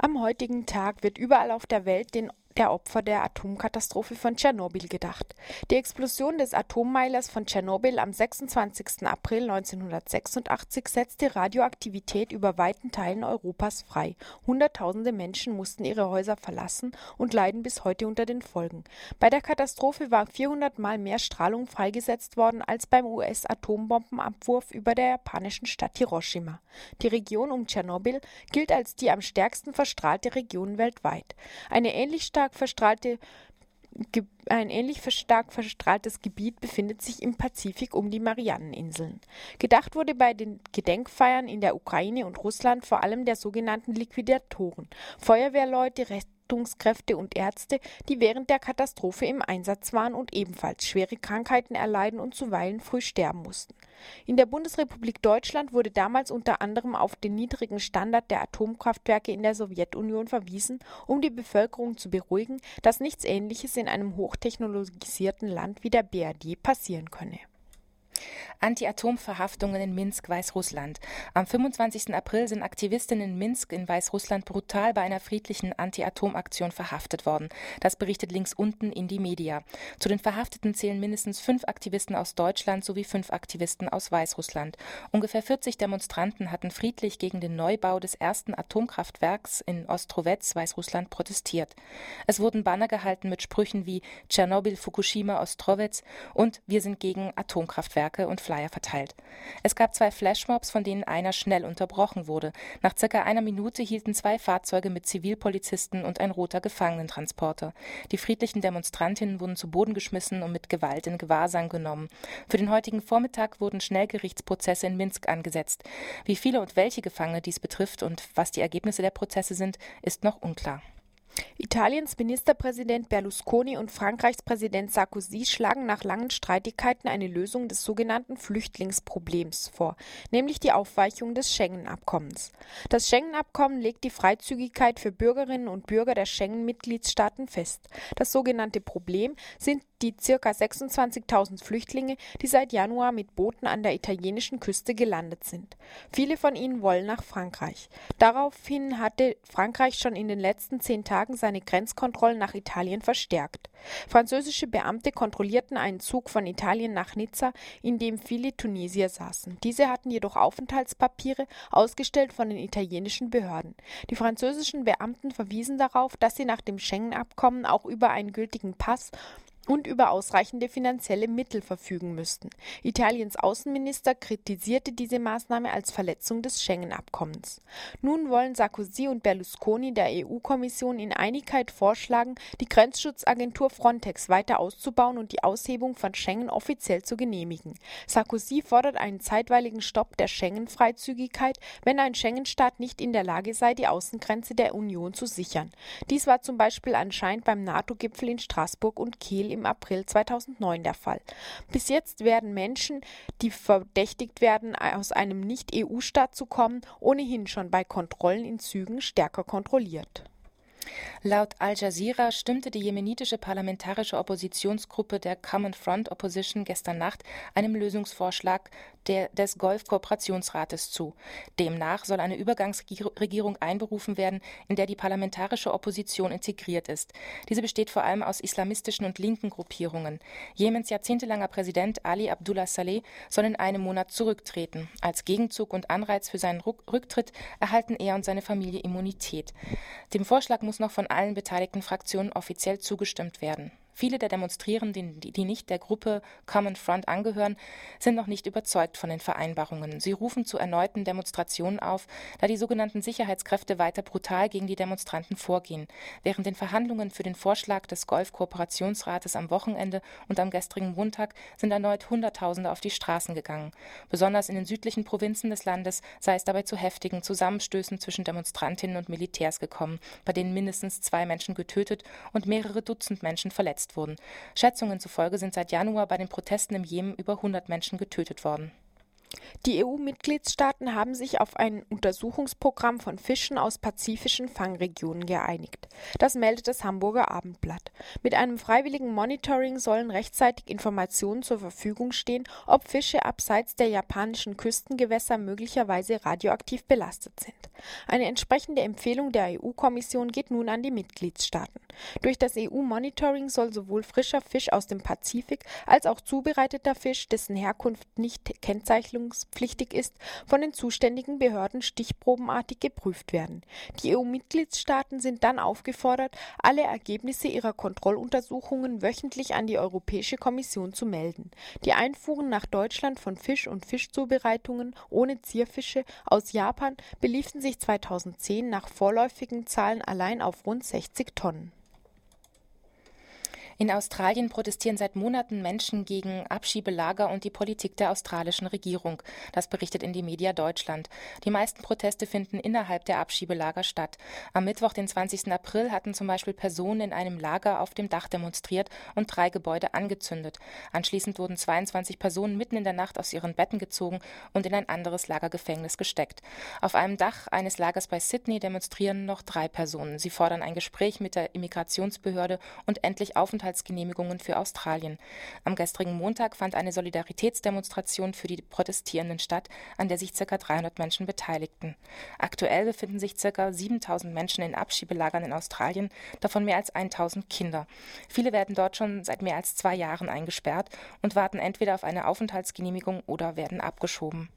Am heutigen Tag wird überall auf der Welt den der Opfer der Atomkatastrophe von Tschernobyl gedacht. Die Explosion des Atommeilers von Tschernobyl am 26. April 1986 setzte Radioaktivität über weiten Teilen Europas frei. Hunderttausende Menschen mussten ihre Häuser verlassen und leiden bis heute unter den Folgen. Bei der Katastrophe war 400 Mal mehr Strahlung freigesetzt worden als beim US-Atombombenabwurf über der japanischen Stadt Hiroshima. Die Region um Tschernobyl gilt als die am stärksten verstrahlte Region weltweit. Eine ähnlich stark stark verstrahlte ein ähnlich stark verstrahltes Gebiet befindet sich im Pazifik um die Marianneninseln. Gedacht wurde bei den Gedenkfeiern in der Ukraine und Russland vor allem der sogenannten Liquidatoren, Feuerwehrleute, Rettungskräfte und Ärzte, die während der Katastrophe im Einsatz waren und ebenfalls schwere Krankheiten erleiden und zuweilen früh sterben mussten. In der Bundesrepublik Deutschland wurde damals unter anderem auf den niedrigen Standard der Atomkraftwerke in der Sowjetunion verwiesen, um die Bevölkerung zu beruhigen, dass nichts Ähnliches in einem hochtechnologisierten Land wie der BRD passieren könne Anti-Atom-Verhaftungen in Minsk, Weißrussland. Am 25. April sind Aktivistinnen in Minsk in Weißrussland brutal bei einer friedlichen Anti-Atom-Aktion verhaftet worden. Das berichtet links unten in die Media. Zu den Verhafteten zählen mindestens fünf Aktivisten aus Deutschland sowie fünf Aktivisten aus Weißrussland. Ungefähr 40 Demonstranten hatten friedlich gegen den Neubau des ersten Atomkraftwerks in Ostrowetz, Weißrussland, protestiert. Es wurden Banner gehalten mit Sprüchen wie Tschernobyl, Fukushima, Ostrowetz und Wir sind gegen Atomkraftwerke und Flyer verteilt. Es gab zwei Flashmobs, von denen einer schnell unterbrochen wurde. Nach circa einer Minute hielten zwei Fahrzeuge mit Zivilpolizisten und ein roter Gefangenentransporter. Die friedlichen Demonstrantinnen wurden zu Boden geschmissen und mit Gewalt in Gewahrsam genommen. Für den heutigen Vormittag wurden Schnellgerichtsprozesse in Minsk angesetzt. Wie viele und welche Gefangene dies betrifft und was die Ergebnisse der Prozesse sind, ist noch unklar. Italiens Ministerpräsident Berlusconi und Frankreichs Präsident Sarkozy schlagen nach langen Streitigkeiten eine Lösung des sogenannten Flüchtlingsproblems vor, nämlich die Aufweichung des Schengen-Abkommens. Das Schengen-Abkommen legt die Freizügigkeit für Bürgerinnen und Bürger der Schengen-Mitgliedstaaten fest. Das sogenannte Problem sind die ca. 26.000 Flüchtlinge, die seit Januar mit Booten an der italienischen Küste gelandet sind. Viele von ihnen wollen nach Frankreich. Daraufhin hatte Frankreich schon in den letzten zehn Tagen seine Grenzkontrollen nach Italien verstärkt. Französische Beamte kontrollierten einen Zug von Italien nach Nizza, in dem viele Tunesier saßen. Diese hatten jedoch Aufenthaltspapiere, ausgestellt von den italienischen Behörden. Die französischen Beamten verwiesen darauf, dass sie nach dem Schengen-Abkommen auch über einen gültigen Pass und über ausreichende finanzielle Mittel verfügen müssten. Italiens Außenminister kritisierte diese Maßnahme als Verletzung des Schengen-Abkommens. Nun wollen Sarkozy und Berlusconi der EU-Kommission in Einigkeit vorschlagen, die Grenzschutzagentur Frontex weiter auszubauen und die Aushebung von Schengen offiziell zu genehmigen. Sarkozy fordert einen zeitweiligen Stopp der Schengen-Freizügigkeit, wenn ein Schengen-Staat nicht in der Lage sei, die Außengrenze der Union zu sichern. Dies war zum Beispiel anscheinend beim NATO-Gipfel in Straßburg und Kiel im April 2009 der Fall. Bis jetzt werden Menschen, die verdächtigt werden, aus einem Nicht-EU-Staat zu kommen, ohnehin schon bei Kontrollen in Zügen stärker kontrolliert. Laut Al Jazeera stimmte die jemenitische parlamentarische Oppositionsgruppe der Common Front Opposition gestern Nacht einem Lösungsvorschlag der, des Golf-Kooperationsrates zu. Demnach soll eine Übergangsregierung einberufen werden, in der die parlamentarische Opposition integriert ist. Diese besteht vor allem aus islamistischen und linken Gruppierungen. Jemens jahrzehntelanger Präsident Ali Abdullah Saleh soll in einem Monat zurücktreten. Als Gegenzug und Anreiz für seinen Rücktritt erhalten er und seine Familie Immunität. Dem Vorschlag muss noch von allen beteiligten Fraktionen offiziell zugestimmt werden. Viele der Demonstrierenden, die nicht der Gruppe Common Front angehören, sind noch nicht überzeugt von den Vereinbarungen. Sie rufen zu erneuten Demonstrationen auf, da die sogenannten Sicherheitskräfte weiter brutal gegen die Demonstranten vorgehen. Während den Verhandlungen für den Vorschlag des Golf-Kooperationsrates am Wochenende und am gestrigen Montag sind erneut Hunderttausende auf die Straßen gegangen. Besonders in den südlichen Provinzen des Landes sei es dabei zu heftigen Zusammenstößen zwischen Demonstrantinnen und Militärs gekommen, bei denen mindestens zwei Menschen getötet und mehrere Dutzend Menschen verletzt verletzt wurden. Schätzungen zufolge sind seit Januar bei den Protesten im Jemen über 100 Menschen getötet worden. Die EU-Mitgliedstaaten haben sich auf ein Untersuchungsprogramm von Fischen aus pazifischen Fangregionen geeinigt. Das meldet das Hamburger Abendblatt. Mit einem freiwilligen Monitoring sollen rechtzeitig Informationen zur Verfügung stehen, ob Fische abseits der japanischen Küstengewässer möglicherweise radioaktiv belastet sind. Eine entsprechende Empfehlung der EU-Kommission geht nun an die Mitgliedstaaten. Durch das EU-Monitoring soll sowohl frischer Fisch aus dem Pazifik als auch zubereiteter Fisch, dessen Herkunft nicht kennzeichnungspflichtig ist, von den zuständigen Behörden stichprobenartig geprüft werden. Die EU-Mitgliedstaaten sind dann aufgefordert, alle Ergebnisse ihrer Kontrolluntersuchungen wöchentlich an die Europäische Kommission zu melden. Die Einfuhren nach Deutschland von Fisch und Fischzubereitungen ohne Zierfische aus Japan beliefen sich 2010 nach vorläufigen Zahlen allein auf rund 60 Tonnen. In Australien protestieren seit Monaten Menschen gegen Abschiebelager und die Politik der australischen Regierung. Das berichtet in die Media Deutschland. Die meisten Proteste finden innerhalb der Abschiebelager statt. Am Mittwoch, den 20. April, hatten zum Beispiel Personen in einem Lager auf dem Dach demonstriert und drei Gebäude angezündet. Anschließend wurden 22 Personen mitten in der Nacht aus ihren Betten gezogen und in ein anderes Lagergefängnis gesteckt. Auf einem Dach eines Lagers bei Sydney demonstrieren noch drei Personen. Sie fordern ein Gespräch mit der Immigrationsbehörde und endlich Aufenthalt Aufenthaltsgenehmigungen für Australien. Am gestrigen Montag fand eine Solidaritätsdemonstration für die Protestierenden statt, an der sich ca. 300 Menschen beteiligten. Aktuell befinden sich ca. 7000 Menschen in Abschiebelagern in Australien, davon mehr als 1000 Kinder. Viele werden dort schon seit mehr als zwei Jahren eingesperrt und warten entweder auf eine Aufenthaltsgenehmigung oder werden abgeschoben.